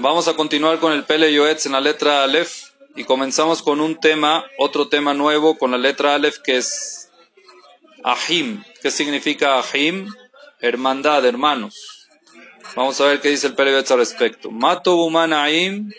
Vamos a continuar con el Pele Yoetz en la letra Aleph y comenzamos con un tema, otro tema nuevo con la letra Aleph que es Ahim. ¿Qué significa Ahim? Hermandad, hermanos. Vamos a ver qué dice el Pele Yoetz al respecto. Mato Buman Ahim,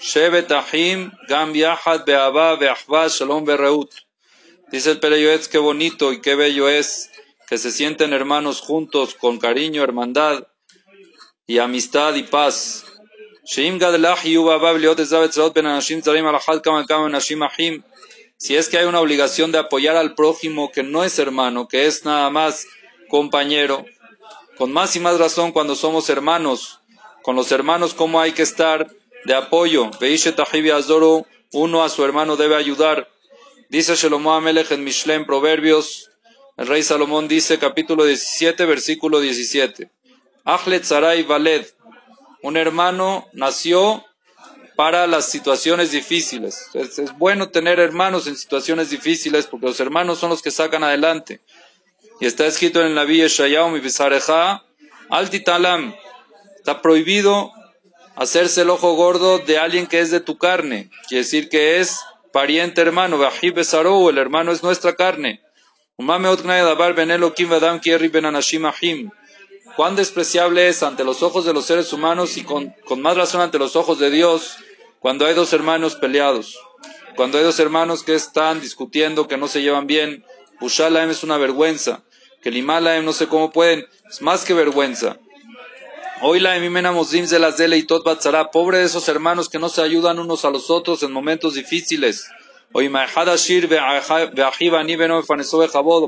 Shevet Ahim, Gam Yahad Be'aba Be'ahva Shalom Be'reut. Dice el Pele Yoetz, qué bonito y qué bello es que se sienten hermanos juntos con cariño, hermandad y amistad y paz. Si es que hay una obligación de apoyar al prójimo que no es hermano, que es nada más compañero, con más y más razón cuando somos hermanos, con los hermanos cómo hay que estar de apoyo. Uno a su hermano debe ayudar. Dice Shelomo Amelech en Mishlem Proverbios, el rey Salomón dice capítulo 17 versículo 17. Achlet Sarai Valed, un hermano nació para las situaciones difíciles. Es, bueno tener hermanos en situaciones difíciles porque los hermanos son los que sacan adelante. Y está escrito en la Villa Shayaum y Bisareja, Altitalam, está prohibido hacerse el ojo gordo de alguien que es de tu carne. Quiere decir que es pariente hermano. Bahib Besarou, el hermano es nuestra carne. Umame Otgnay Dabar Ben Elohim Vadam Kierri Ben Anashim Ahim cuán despreciable es ante los ojos de los seres humanos y con, con, más razón ante los ojos de Dios cuando hay dos hermanos peleados, cuando hay dos hermanos que están discutiendo, que no se llevan bien. Bushalaem es una vergüenza, que Limalaem no sé cómo pueden, es más que vergüenza. Hoy la de las dele y tot batzara, pobre de esos hermanos que no se ayudan unos a los otros en momentos difíciles. Hoy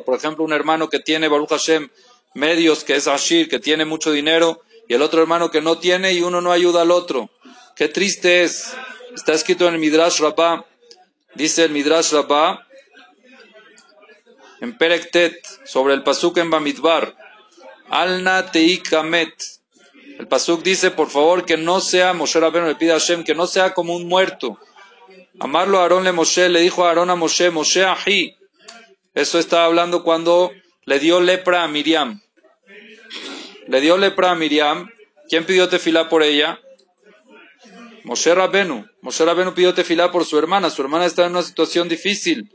por ejemplo, un hermano que tiene Baruch Hashem medios, que es Ashir, que tiene mucho dinero, y el otro hermano que no tiene y uno no ayuda al otro. Qué triste es. Está escrito en el Midrash Rabbah, dice el Midrash Rabbah, en Perektet, sobre el Pasuk en Bamidbar, Alna Teikamet. El Pasuk dice, por favor, que no sea, Moshe Rabbeinu le pide a Hashem, que no sea como un muerto. Amarlo a Aarón le Moshe, le dijo a Aarón a Moshe, Moshe Ahi. Eso está hablando cuando le dio lepra a Miriam. Le dio lepra a Miriam. ¿Quién pidió tefilá por ella? Moshe Rabenu. Moshe Rabenu pidió tefilá por su hermana. Su hermana está en una situación difícil.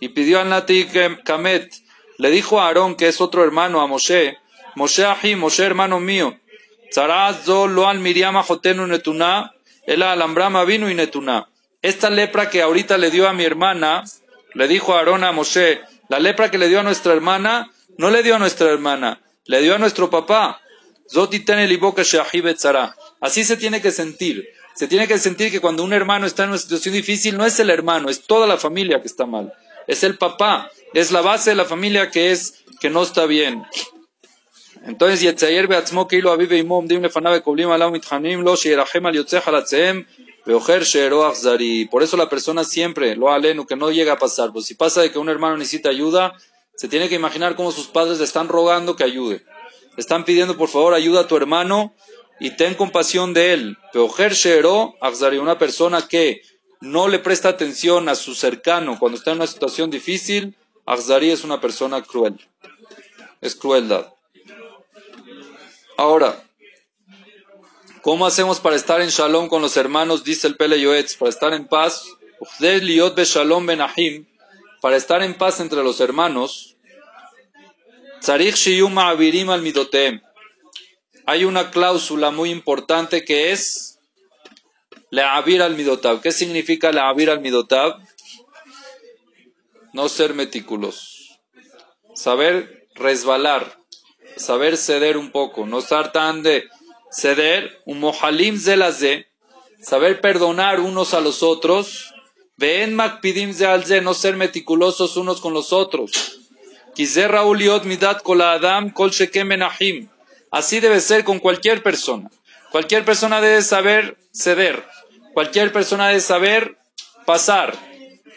Y pidió a Nati Kamet. Le dijo a Aarón, que es otro hermano, a Moshe. Moshe Ahi, Moshe hermano mío. lo al Miriam Netuna. El alambrama vino y Netuna. Esta lepra que ahorita le dio a mi hermana, le dijo a Aarón a Moshe, la lepra que le dio a nuestra hermana, no le dio a nuestra hermana, le dio a nuestro papá. Así se tiene que sentir. Se tiene que sentir que cuando un hermano está en una situación difícil, no es el hermano, es toda la familia que está mal. Es el papá, es la base de la familia que es que no está bien. Entonces, Yetzayer beatzmo keilo avive imom dim lefanabe koblim alau mitchanim lo al alatzehem por eso la persona siempre, lo alenu, que no llega a pasar. Pues si pasa de que un hermano necesita ayuda, se tiene que imaginar cómo sus padres le están rogando que ayude. Le están pidiendo, por favor, ayuda a tu hermano y ten compasión de él. una persona que no le presta atención a su cercano cuando está en una situación difícil, Akzari es una persona cruel. Es crueldad. Ahora, ¿Cómo hacemos para estar en shalom con los hermanos? Dice el Pele Yoetz, para estar en paz. Para estar en paz entre los hermanos. Hay una cláusula muy importante que es Le'avir al midotav. ¿Qué significa Le'avir al midotav? No ser meticulosos. Saber resbalar. Saber ceder un poco. No estar tan de ceder, un mohalim zelazé, saber perdonar unos a los otros, ven makpidim ze no ser meticulosos unos con los otros. midat kol adam kol Así debe ser con cualquier persona. Cualquier persona debe saber ceder. Cualquier persona debe saber pasar.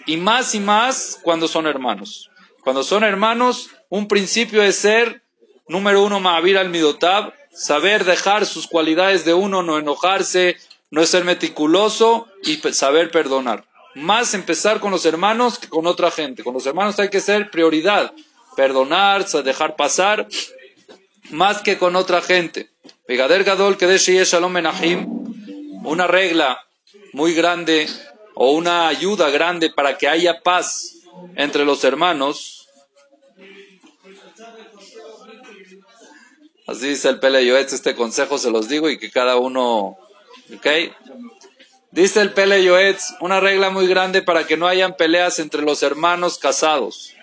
Y más y más cuando son hermanos. Cuando son hermanos, un principio es ser, número uno, Ma'avir al Midotab, saber dejar sus cualidades de uno, no enojarse, no ser meticuloso y saber perdonar. Más empezar con los hermanos que con otra gente. Con los hermanos hay que ser prioridad. Perdonar, dejar pasar, más que con otra gente. Pegader Gadol que Shalom una regla muy grande o una ayuda grande para que haya paz entre los hermanos. Así dice el Pele Yoetz, este consejo se los digo y que cada uno, ¿ok? Dice el Pele Yoetz, una regla muy grande para que no hayan peleas entre los hermanos casados.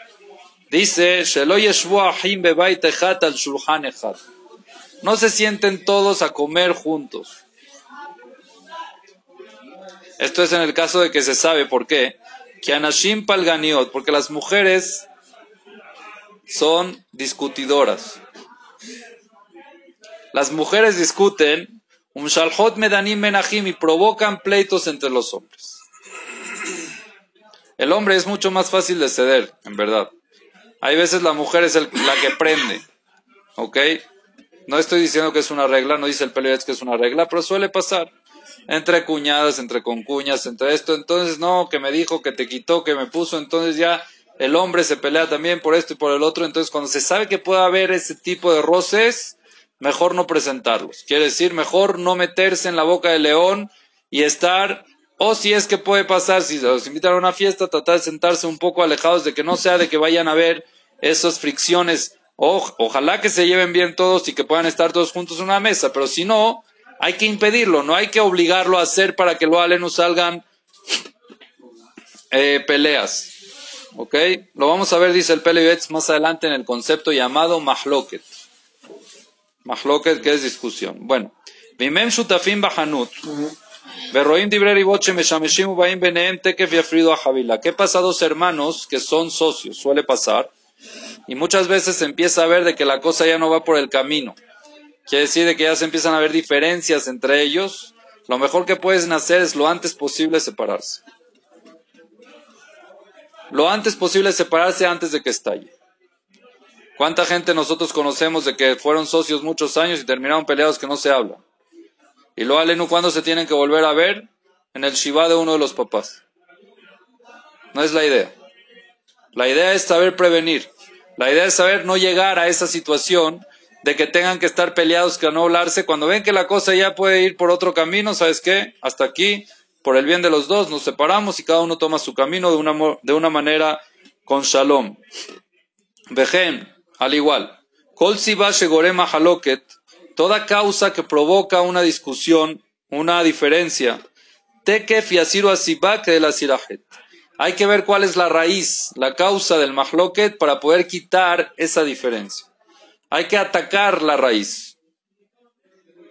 Dice, no se sienten todos a comer juntos. Esto es en el caso de que se sabe por qué. Porque las mujeres son discutidoras. Las mujeres discuten, un shalhot medanim menachim y provocan pleitos entre los hombres. El hombre es mucho más fácil de ceder, en verdad. Hay veces la mujer es la que prende, ¿ok? No estoy diciendo que es una regla, no dice el Pelioetz que es una regla, pero suele pasar entre cuñadas, entre concuñas, entre esto. Entonces, no, que me dijo, que te quitó, que me puso. Entonces ya el hombre se pelea también por esto y por el otro. Entonces, cuando se sabe que puede haber ese tipo de roces, mejor no presentarlos. Quiere decir, mejor no meterse en la boca del león y estar, o si es que puede pasar, si los invitan a una fiesta, tratar de sentarse un poco alejados de que no sea de que vayan a ver esas fricciones. ojalá que se lleven bien todos y que puedan estar todos juntos en una mesa, pero si no, hay que impedirlo, no hay que obligarlo a hacer para que lo no salgan eh, peleas. ¿Ok? Lo vamos a ver, dice el Pelebetz, más adelante en el concepto llamado mahloket. Mahloket, que es discusión. Bueno. Bimem shutafim bahanut. Berroim dibreri boche meshameshim ubaim beneem tekef yafrido javila. ¿Qué pasa a dos hermanos que son socios? Suele pasar. Y muchas veces se empieza a ver de que la cosa ya no va por el camino. Quiere decir que ya se empiezan a ver diferencias entre ellos. Lo mejor que pueden hacer es lo antes posible separarse. Lo antes posible separarse antes de que estalle. ¿Cuánta gente nosotros conocemos de que fueron socios muchos años y terminaron peleados que no se hablan? Y lo alenu cuando se tienen que volver a ver en el Shiva de uno de los papás. No es la idea. La idea es saber prevenir. La idea es saber no llegar a esa situación de que tengan que estar peleados, que no hablarse. Cuando ven que la cosa ya puede ir por otro camino, ¿sabes qué? Hasta aquí, por el bien de los dos, nos separamos y cada uno toma su camino de una, de una manera con shalom. Vejen, al igual. Kol gorema haloket, toda causa que provoca una discusión, una diferencia. Tekef de la. Hay que ver cuál es la raíz, la causa del mahloket para poder quitar esa diferencia. Hay que atacar la raíz.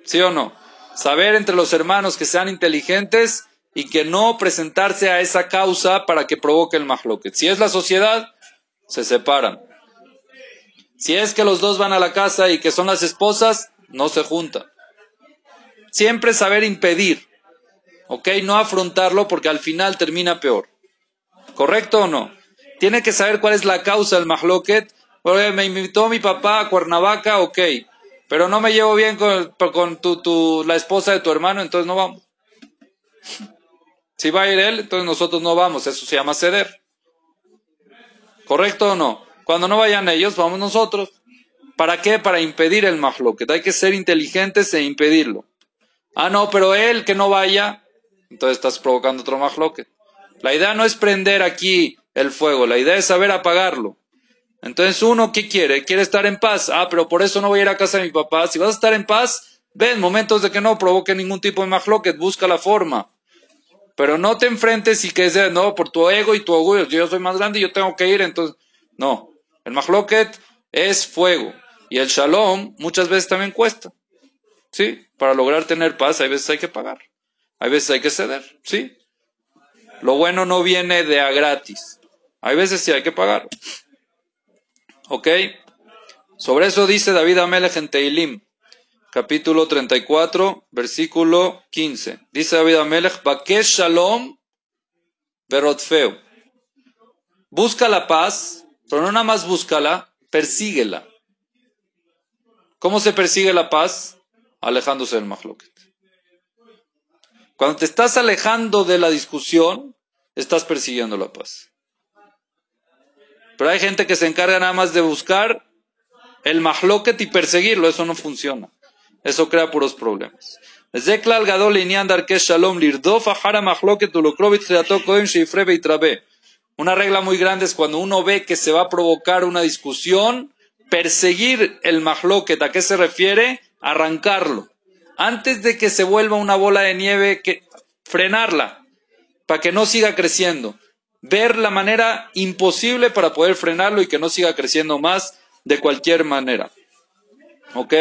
¿Sí o no? Saber entre los hermanos que sean inteligentes y que no presentarse a esa causa para que provoque el mahloket. Si es la sociedad, se separan. Si es que los dos van a la casa y que son las esposas, no se juntan. Siempre saber impedir, ¿ok? No afrontarlo porque al final termina peor. ¿Correcto o no? Tiene que saber cuál es la causa del mahloket me invitó mi papá a Cuernavaca, ok. Pero no me llevo bien con, con tu, tu, la esposa de tu hermano, entonces no vamos. Si va a ir él, entonces nosotros no vamos. Eso se llama ceder. ¿Correcto o no? Cuando no vayan ellos, vamos nosotros. ¿Para qué? Para impedir el mahloket. Hay que ser inteligentes e impedirlo. Ah, no, pero él que no vaya, entonces estás provocando otro mahloket. La idea no es prender aquí el fuego, la idea es saber apagarlo. Entonces uno, ¿qué quiere? Quiere estar en paz. Ah, pero por eso no voy a ir a casa de mi papá. Si vas a estar en paz, ven, momentos de que no provoque ningún tipo de mahloket, busca la forma. Pero no te enfrentes y que sea, no, por tu ego y tu orgullo. Yo soy más grande y yo tengo que ir, entonces, no. El mahloket es fuego. Y el shalom muchas veces también cuesta. ¿Sí? Para lograr tener paz, hay veces hay que pagar. Hay veces hay que ceder. ¿Sí? Lo bueno no viene de a gratis. Hay veces sí hay que pagar. ¿Ok? Sobre eso dice David Amelech en Teilim, capítulo 34, versículo 15. Dice David Amelech, Bakesh Shalom Berotfeu. Busca la paz, pero no nada más búscala, persíguela. ¿Cómo se persigue la paz? Alejándose del mahloket. Cuando te estás alejando de la discusión, estás persiguiendo la paz. Pero hay gente que se encarga nada más de buscar el mahloket y perseguirlo. Eso no funciona. Eso crea puros problemas. Zeklal gadol inyan darke shalom lirdof ahara machloket ulokrovit kohen sheifre beitrabe. Una regla muy grande es cuando uno ve que se va a provocar una discusión, perseguir el mahloket. ¿A qué se refiere? Arrancarlo. Antes de que se vuelva una bola de nieve, frenarla, para que no siga creciendo. Ver la manera imposible para poder frenarlo y que no siga creciendo más de cualquier manera. ¿Ok?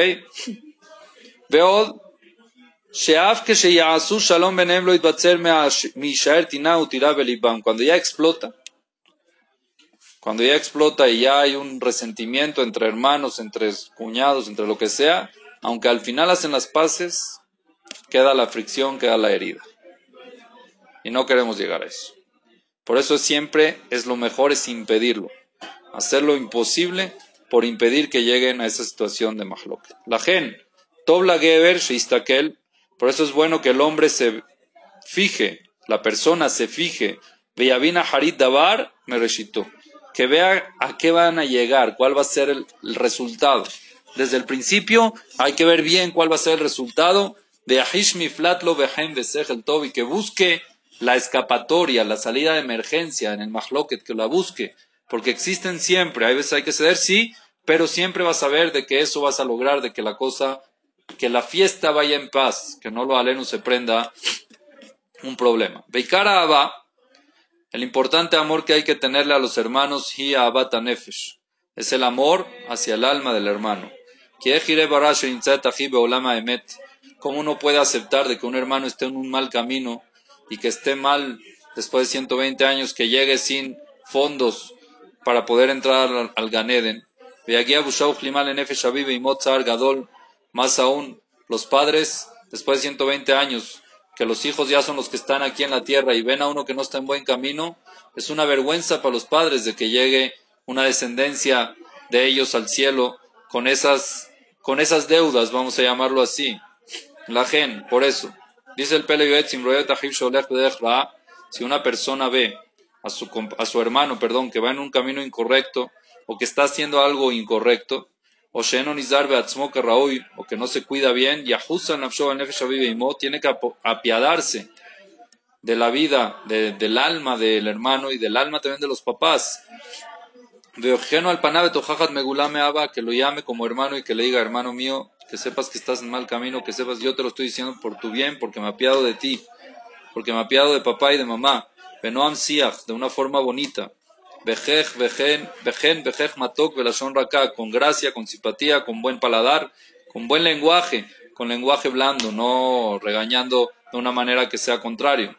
Veo cuando ya explota, cuando ya explota y ya hay un resentimiento entre hermanos, entre cuñados, entre lo que sea, aunque al final hacen las paces, queda la fricción, queda la herida. Y no queremos llegar a eso. Por eso siempre es lo mejor es impedirlo, hacer lo imposible por impedir que lleguen a esa situación de mahlok. La gen, tobla geber sheistakel, por eso es bueno que el hombre se fije, la persona se fije, Veyavina Harit Dabar me recitó, que vea a qué van a llegar, cuál va a ser el, resultado. Desde el principio hay que ver bien cuál va a ser el resultado de Ahishmi Flatlo Behem el Tobi, que busque la escapatoria, la salida de emergencia en el Mahloket, que la busque, porque existen siempre, hay veces hay que ceder, sí, pero siempre vas a ver de que eso vas a lograr, de que la cosa que la fiesta vaya en paz, que no lo aleno se prenda un problema. Beikara Abba, el importante amor que hay que tenerle a los hermanos, es el amor hacia el alma del hermano. ¿Cómo uno puede aceptar de que un hermano esté en un mal camino y que esté mal después de 120 años, que llegue sin fondos para poder entrar al, Ganeden? Más aún, los padres, después de 120 años, que los hijos ya son los que están aquí en la tierra y ven a uno que no está en buen camino, es una vergüenza para los padres de que llegue una descendencia de ellos al cielo con esas, con esas deudas, vamos a llamarlo así. La gen, por eso. Dice el si una persona ve a su, a su hermano, perdón, que va en un camino incorrecto o que está haciendo algo incorrecto, o o que no se cuida bien, tiene que apiadarse de la vida, del alma del hermano y del alma también de los papás. al panabe que lo llame como hermano y que le diga, hermano mío, que sepas que estás en mal camino, que sepas, yo te lo estoy diciendo por tu bien, porque me apiado de ti, porque me apiado de papá y de mamá. Benoam Siach, de una forma bonita. Vejej, vejen, vejen, vejej matok, velashon raka, con gracia, con simpatía, con buen paladar, con buen lenguaje, con lenguaje blando, no regañando de una manera que sea contrario.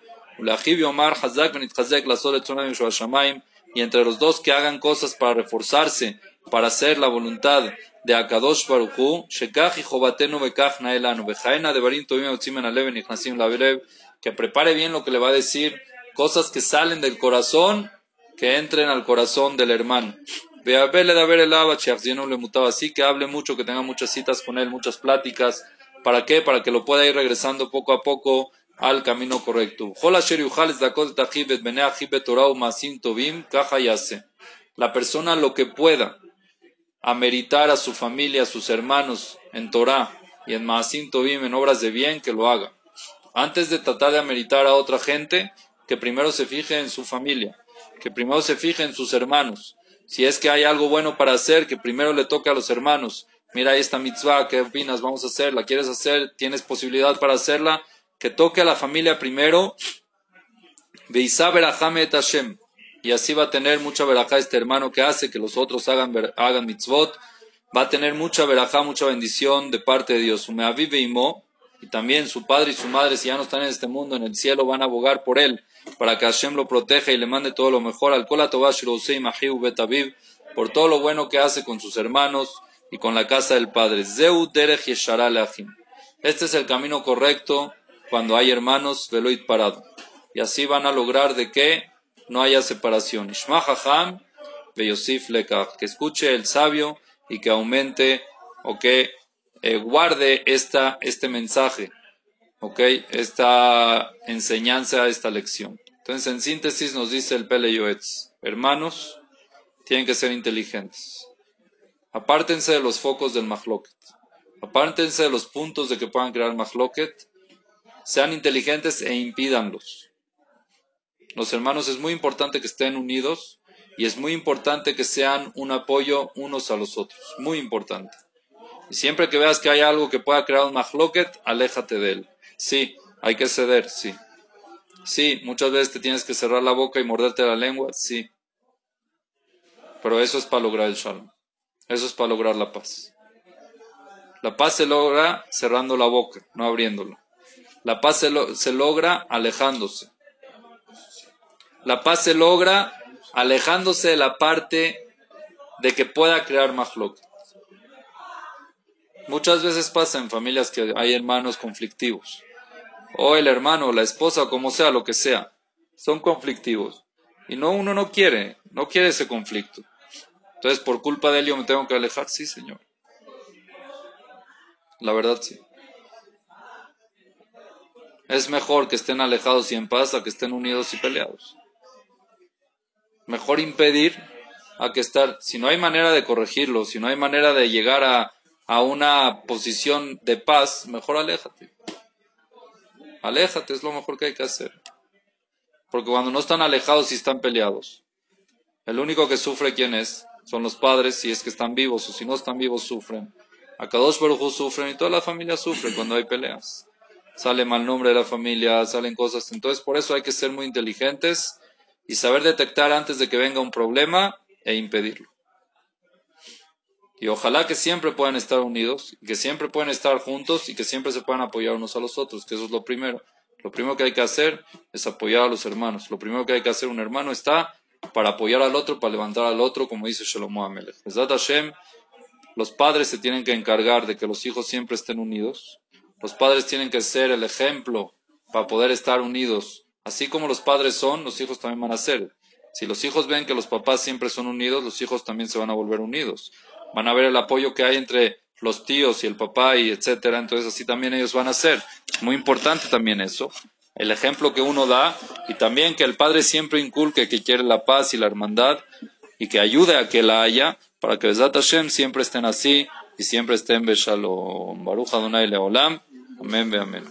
Y entre los dos que hagan cosas para reforzarse, para hacer la voluntad de Akadosh Baruch Hu, Shekach y Jobatenu Bekach Naelanu, Bejaena de Barim Tovim Otzimen Aleven y Lavilev, que prepare bien lo que le va a decir, cosas que salen del corazón que entren al corazón del hermano. Ve a de ver el le así, que hable mucho, que tenga muchas citas con él, muchas pláticas. ¿Para qué? Para que lo pueda ir regresando poco a poco al camino correcto. La persona lo que pueda ameritar a su familia, a sus hermanos en Torah y en Maasim Tovim, en obras de bien, que lo haga. Antes de tratar de ameritar a otra gente, que primero se fije en su familia que primero se fije en sus hermanos. Si es que hay algo bueno para hacer, que primero le toque a los hermanos. Mira esta mitzvah, ¿qué opinas? Vamos a hacerla. ¿Quieres hacer? ¿Tienes posibilidad para hacerla? Que toque a la familia primero. Hashem. Y así va a tener mucha verajá este hermano que hace que los otros hagan, hagan mitzvot. Va a tener mucha verajá, mucha bendición de parte de Dios. Y también su padre y su madre, si ya no están en este mundo, en el cielo, van a abogar por él para que Hashem lo proteja y le mande todo lo mejor al por todo lo bueno que hace con sus hermanos y con la casa del Padre. Este es el camino correcto cuando hay hermanos, veloid parado. Y así van a lograr de que no haya separación. que escuche el sabio y que aumente o que eh, guarde esta, este mensaje ¿ok? Esta enseñanza, esta lección. Entonces, en síntesis nos dice el Pele hermanos, tienen que ser inteligentes. Apártense de los focos del mahloket. Apártense de los puntos de que puedan crear mahloket sean inteligentes e impídanlos. Los hermanos es muy importante que estén unidos y es muy importante que sean un apoyo unos a los otros. Muy importante. Y siempre que veas que hay algo que pueda crear un mahloket, aléjate de él. Sí, hay que ceder, sí. Sí, muchas veces te tienes que cerrar la boca y morderte la lengua, sí. Pero eso es para lograr el shalom. Eso es para lograr la paz. La paz se logra cerrando la boca, no abriéndola. La paz se, logra alejándose. La paz se logra alejándose de la parte de que pueda crear mahloket. Muchas veces pasa en familias que hay hermanos conflictivos. O el hermano, o la esposa, como sea, lo que sea. Son conflictivos. Y no, uno no quiere, no quiere ese conflicto. Entonces, por culpa de él yo me tengo que alejar. Sí, Señor. La verdad, sí. Es mejor que estén alejados y en paz a que estén unidos y peleados. Mejor impedir a que estar, si no hay manera de corregirlo, si no hay manera de llegar a, a una posición de paz, mejor aléjate. Aléjate, es lo mejor que hay que hacer. Porque cuando no están alejados y están peleados, el único que sufre, ¿quién es? Son los padres, si es que están vivos o si no están vivos, sufren. Acá dos Baruj sufren y toda la familia sufre cuando hay peleas. Sale mal nombre de la familia, salen cosas. Entonces, por eso hay que ser muy inteligentes y saber detectar antes de que venga un problema e impedirlo. Y ojalá que siempre puedan estar unidos, que siempre puedan estar juntos y que siempre se puedan apoyar unos a los otros, que eso es lo primero. Lo primero que hay que hacer es apoyar a los hermanos. Lo primero que hay que hacer un hermano está para apoyar al otro, para levantar al otro, como dice Shalom Amelech. Hashem, los padres se tienen que encargar de que los hijos siempre estén unidos. Los padres tienen que ser el ejemplo para poder estar unidos. Así como los padres son, los hijos también van a ser. Si los hijos ven que los papás siempre son unidos, los hijos también se van a volver unidos van a ver el apoyo que hay entre los tíos y el papá y etcétera, entonces así también ellos van a ser. Muy importante también eso, el ejemplo que uno da y también que el padre siempre inculque que quiere la paz y la hermandad y que ayude a que la haya para que Besat Hashem siempre estén así y siempre estén Beshalom. Baruch Adonai Leolam. Amén, amén.